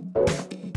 Bye.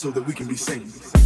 So that we can be seen.